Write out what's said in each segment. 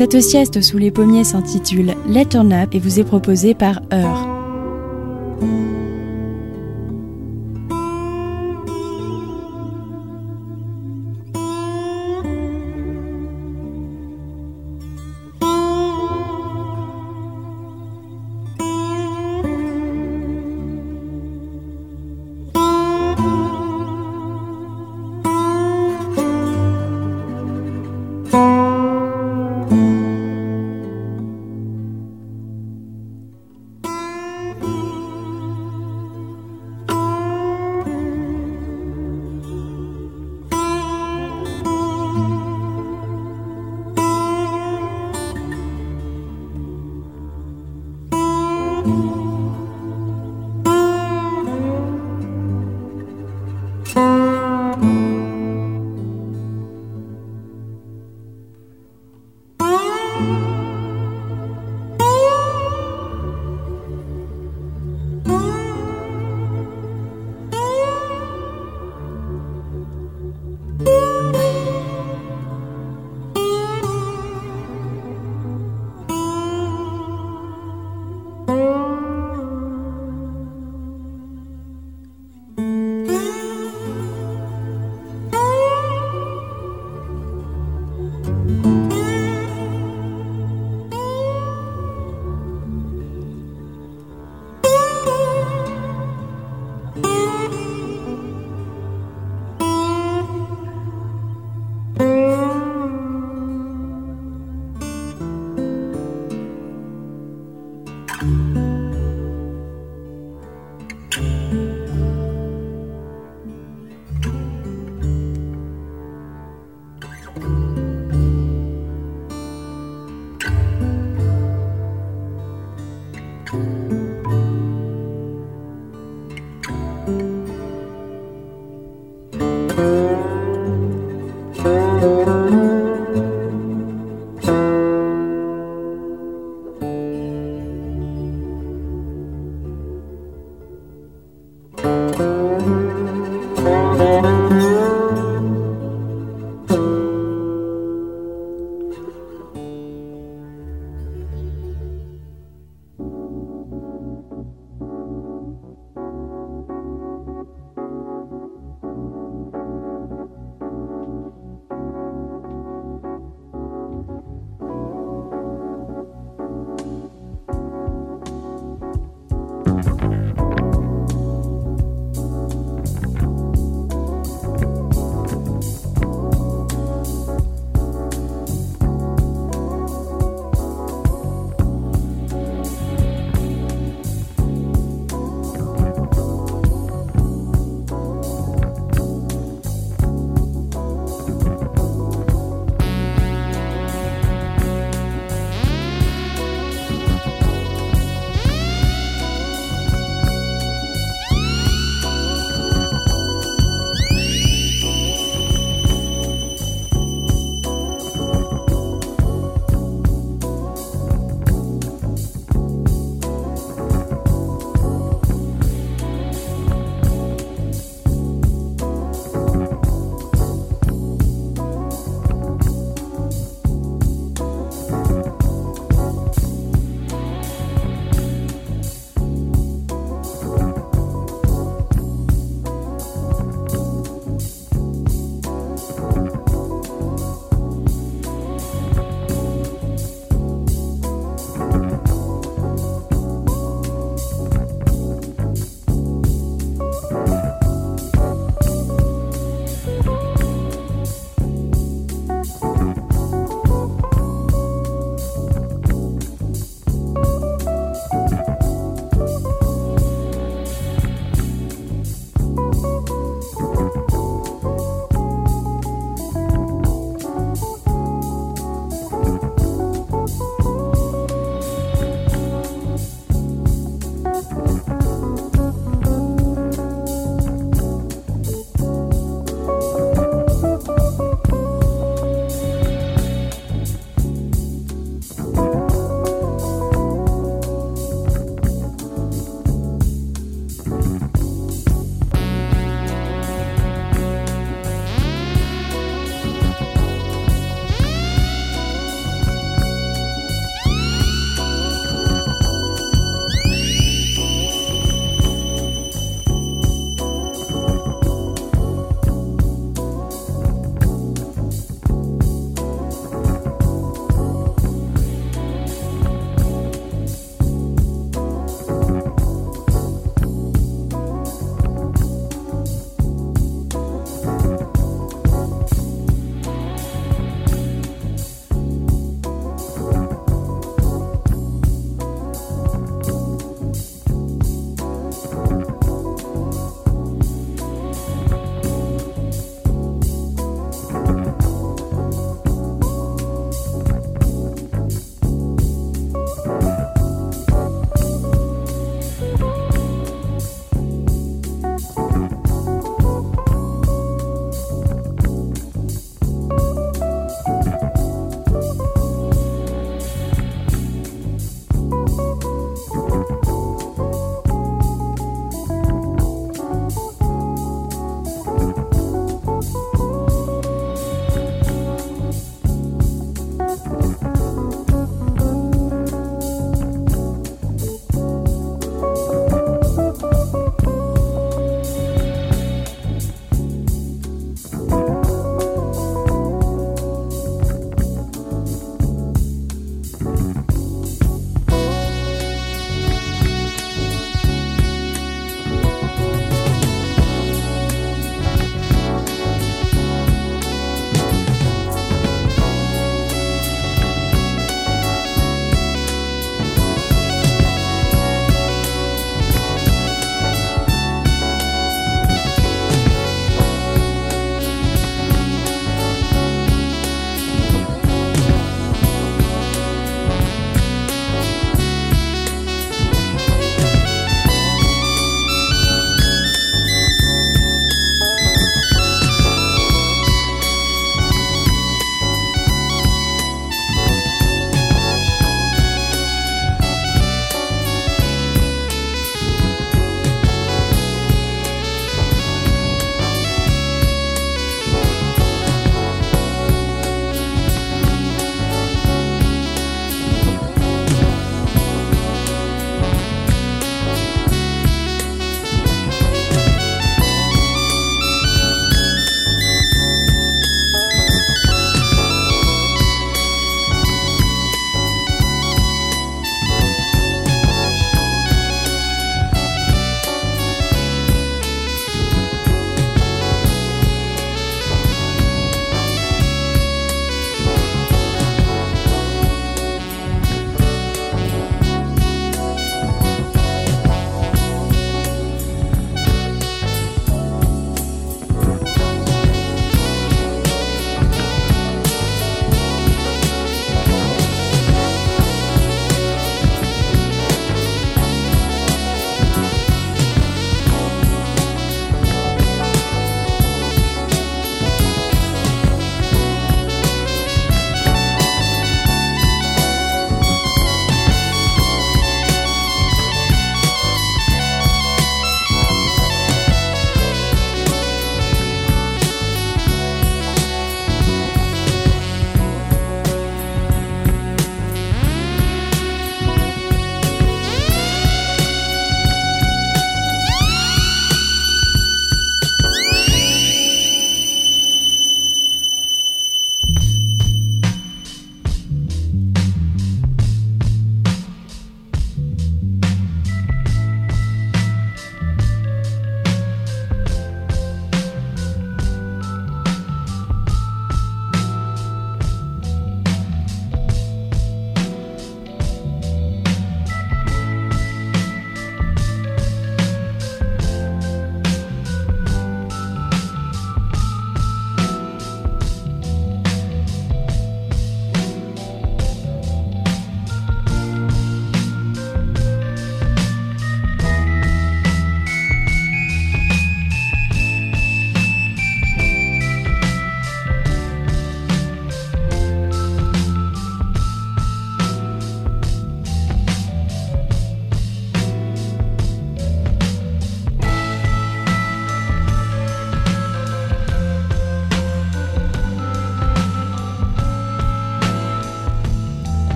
Cette sieste sous les pommiers s'intitule Let Turn Up et vous est proposée par Heure.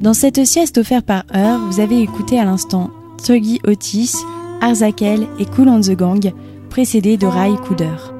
Dans cette sieste offerte par Heure, vous avez écouté à l'instant Tuggy Otis, Arzakel et Cool on the Gang, précédés de Rai Cooder.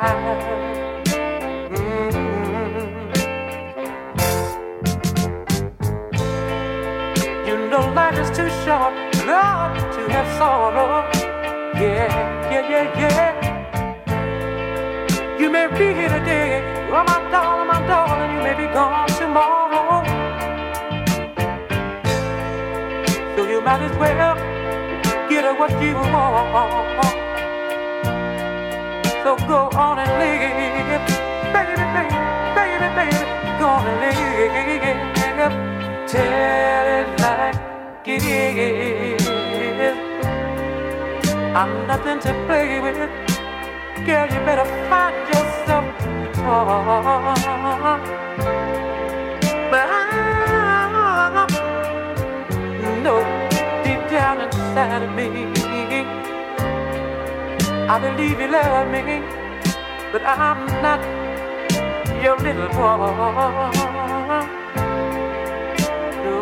Mm-hmm. You know life is too short, Lord, to have sorrow. Yeah, yeah, yeah, yeah. You may be here today, oh my darling, my darling, you may be gone tomorrow. So you might as well get what you want. So go on and live, baby, baby, baby, baby, go on and live. Tell it like it is. I'm nothing to play with. Girl, you better find yourself toy. But I know deep down inside of me, I believe you love me, but I'm not your little boy. No,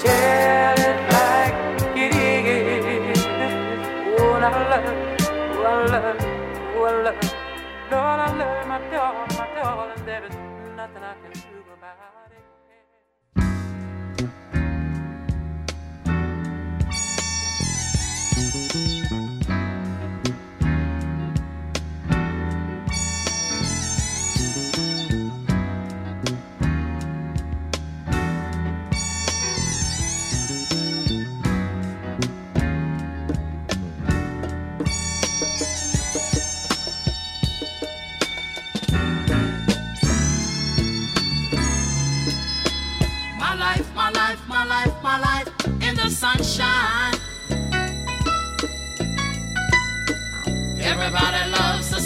tell it like it is. Oh, I love, oh, I love, oh, I love. Lord, I love my darling, my darling. There is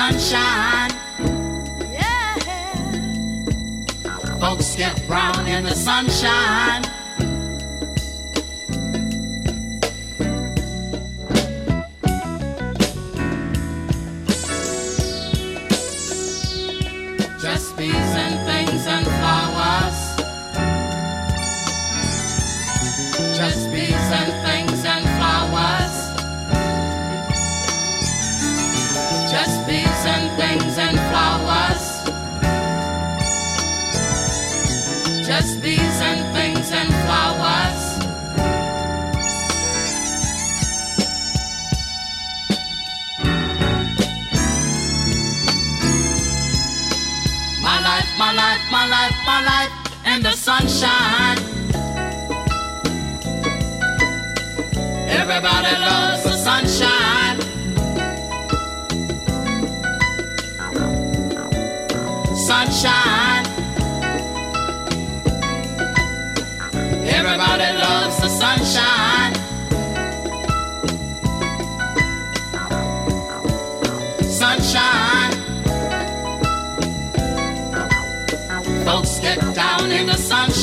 Sunshine. Yeah. Folks get brown in the sunshine.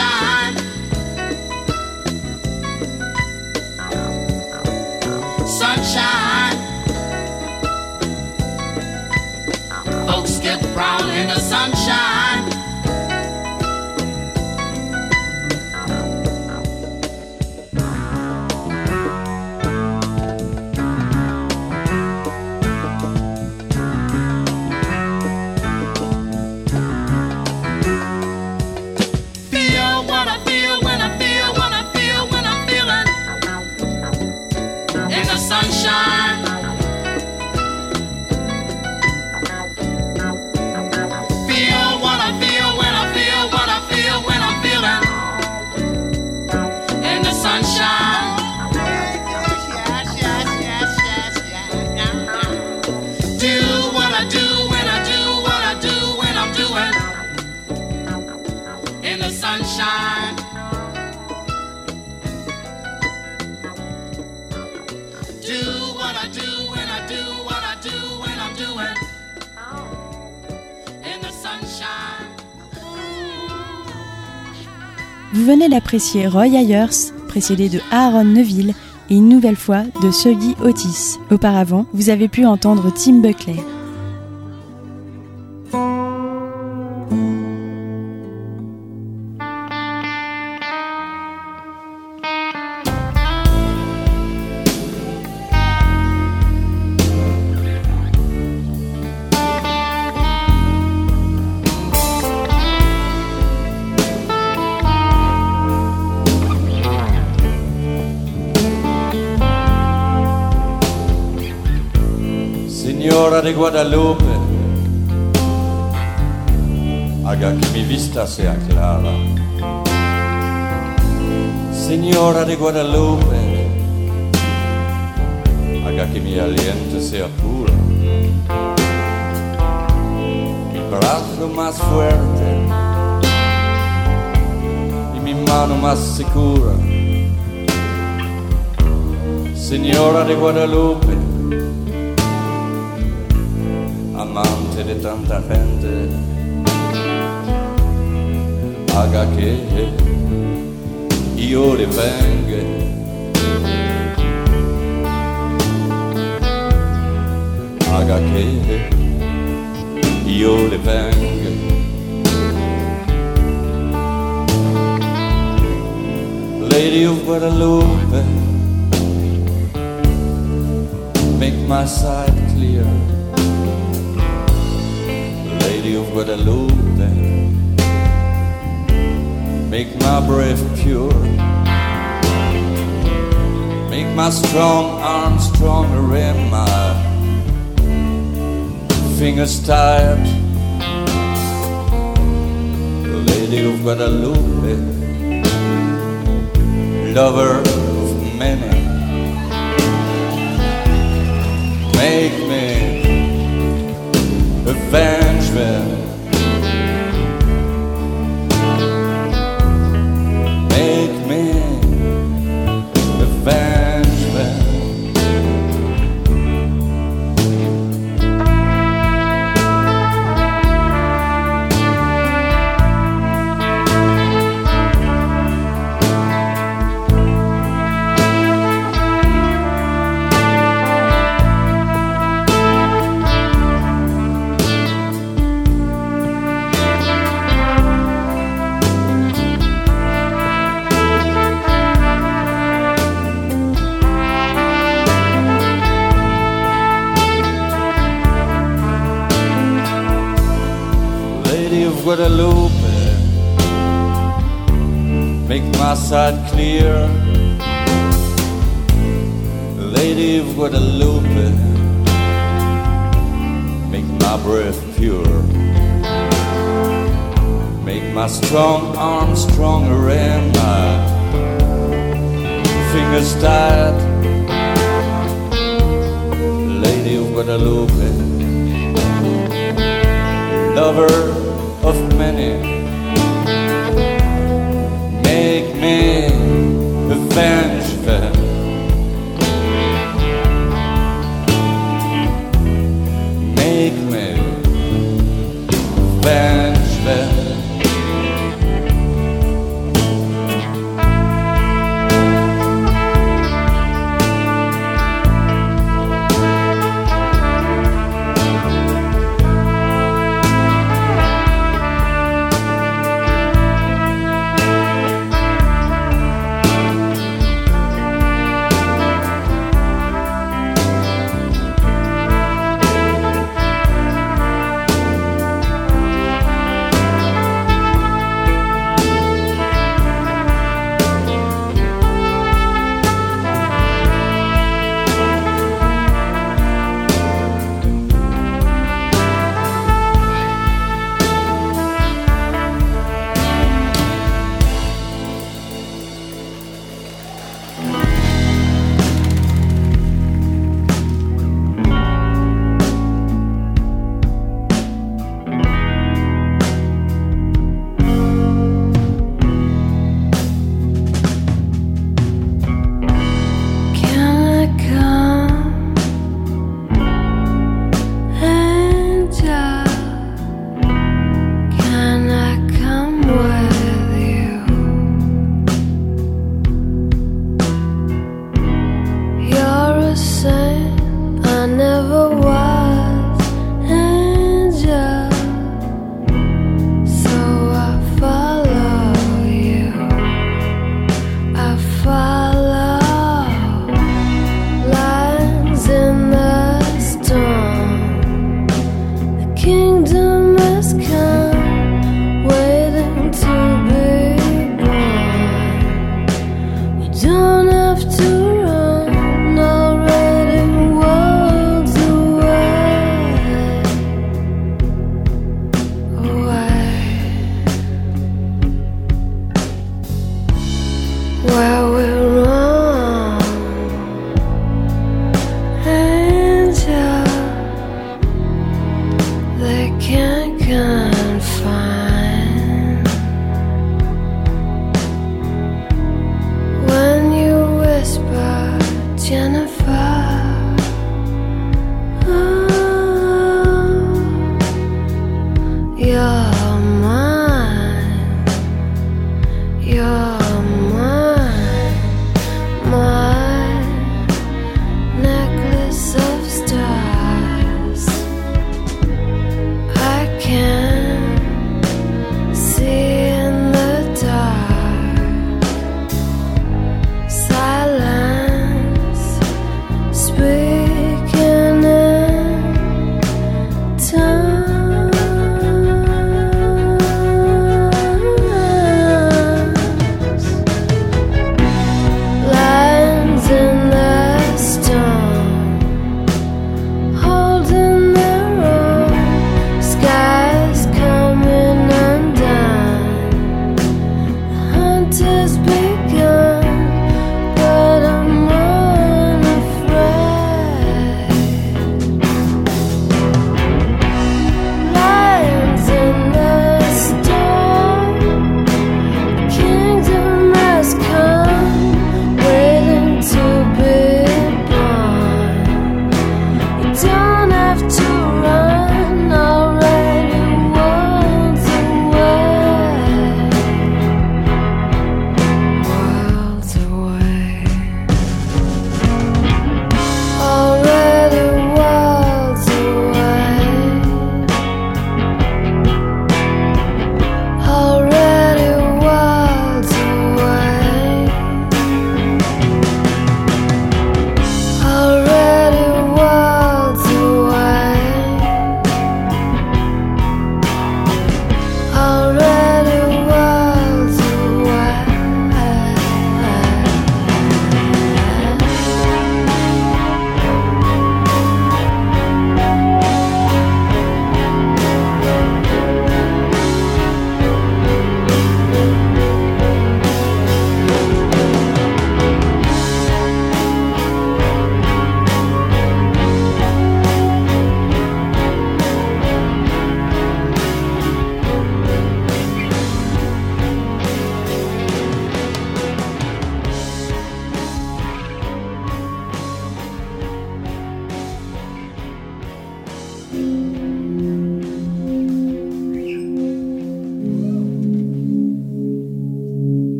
Sunshine. Sunshine. Folks get brown in the sunshine. Venez d'apprécier Roy Ayers, précédé de Aaron Neville et une nouvelle fois de Suggy Otis. Auparavant, vous avez pu entendre Tim Buckley. Signora de Guadalupe, haga que mi vista sea clara. Señora de Guadalupe, haga que mi aliento sea puro. Mi brazo más fuerte y mi mano más segura. Señora de Guadalupe, de tanta gente, haga que io le venga. Haga che io le venga. Lady of Guadalupe, make my sight clear. Lady of Guadalupe, make my breath pure. Make my strong arm stronger and my fingers tired. Lady of Guadalupe, lover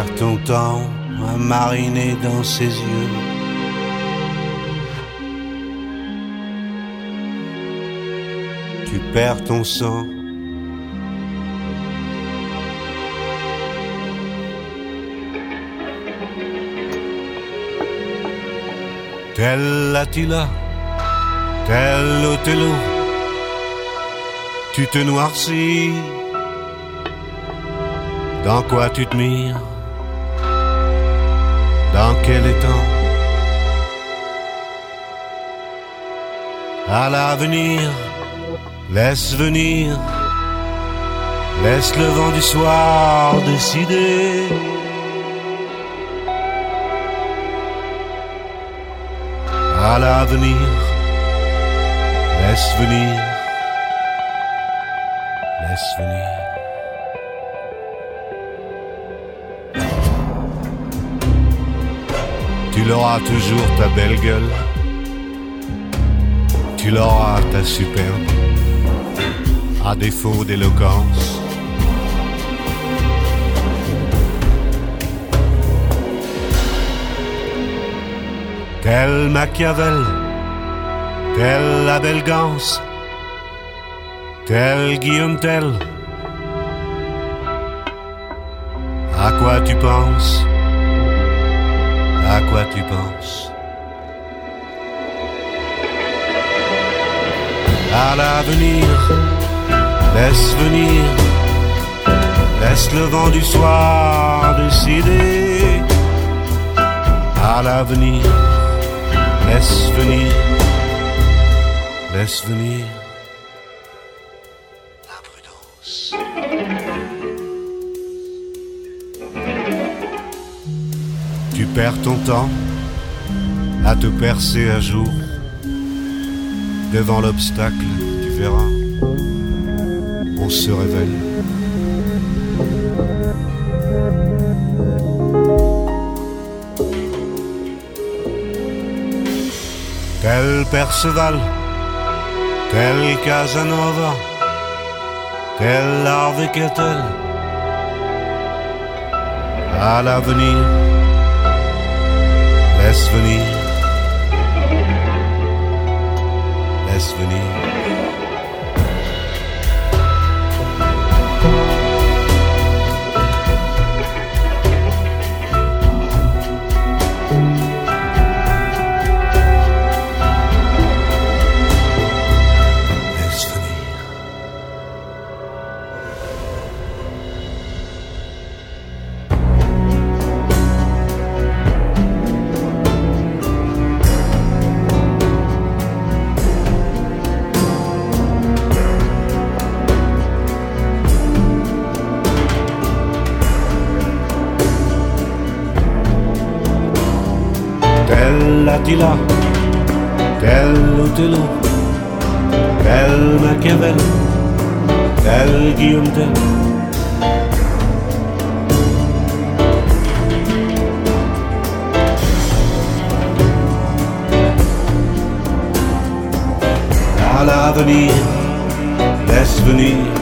Perds ton temps à mariner dans ses yeux. Tu perds ton sang. Tel Attila, tel Othello, tu te noircis. Dans quoi tu te mires? Dans quel étang À l'avenir, laisse venir, laisse le vent du soir décider. À l'avenir, laisse venir, Tu l'auras toujours ta belle gueule. Tu l'auras ta superbe. À défaut d'éloquence. tel Machiavel, tel la belle Gance, tel Guillaume Tell. À quoi tu penses? À quoi tu penses À l'avenir, laisse venir, laisse le vent du soir décider. À l'avenir, laisse venir, laisse venir perds ton temps à te percer à jour. Devant l'obstacle, tu verras, on se révèle. Tel Perceval, tel Casanova, tel Harvey à l'avenir, laisse venir, laisse venir. Tella di là, tello di là, tel Machiavel, tel Ghiondel. À l'avenir, laisse venir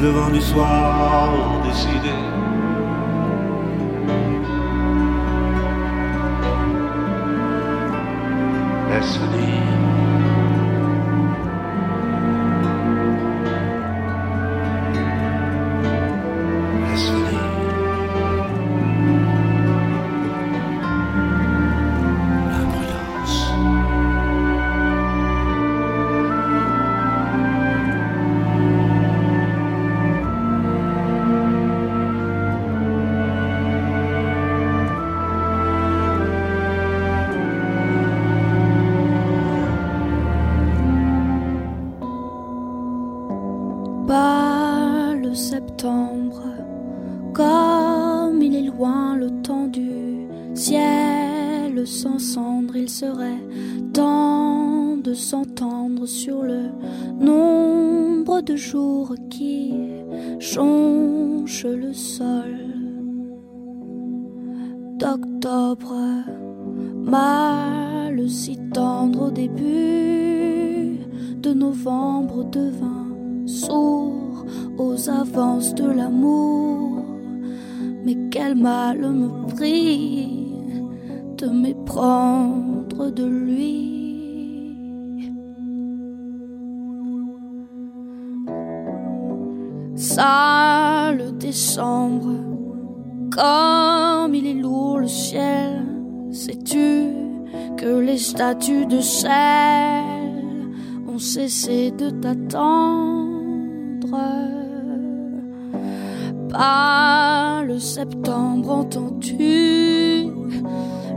le vent du soir décider. Laisse sur le nombre de jours qui jonchent le sol. D'octobre, mal si tendre au début de novembre devint sourd aux avances de l'amour. Mais quel mal me prie de m'éprendre de lui. Sale décembre, comme il est lourd le ciel, sais-tu que les statues de sel ont cessé de t'attendre? Pas le septembre, entends-tu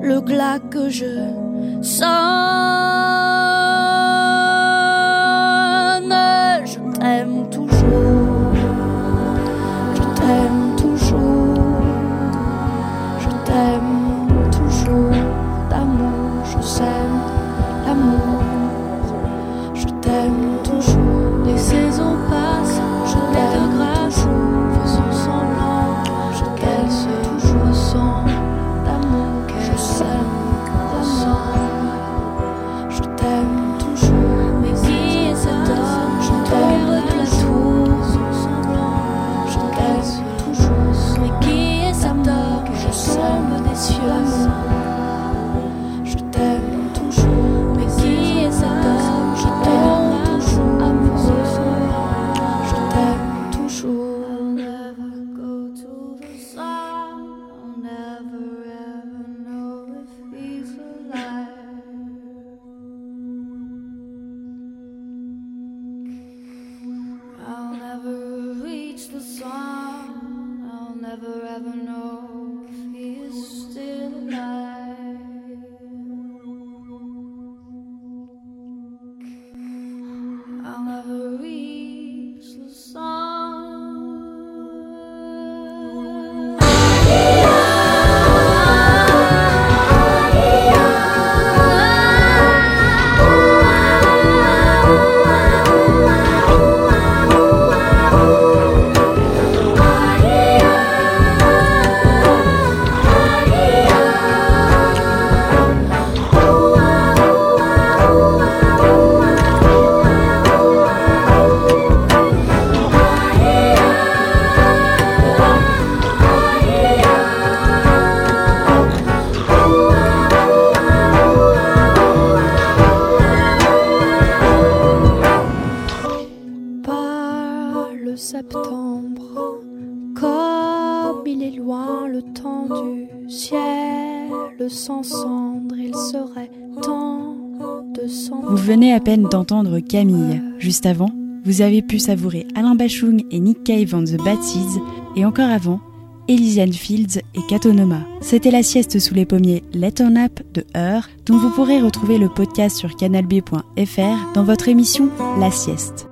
le glas que je sonne? Camille. Juste avant, vous avez pu savourer Alain Bachung et Nick Cave on the Bad Seeds, et encore avant, Elysian Fields et Katonoma. C'était la sieste sous les pommiers Let On Up de Heur, dont vous pourrez retrouver le podcast sur canalb.fr dans votre émission La sieste.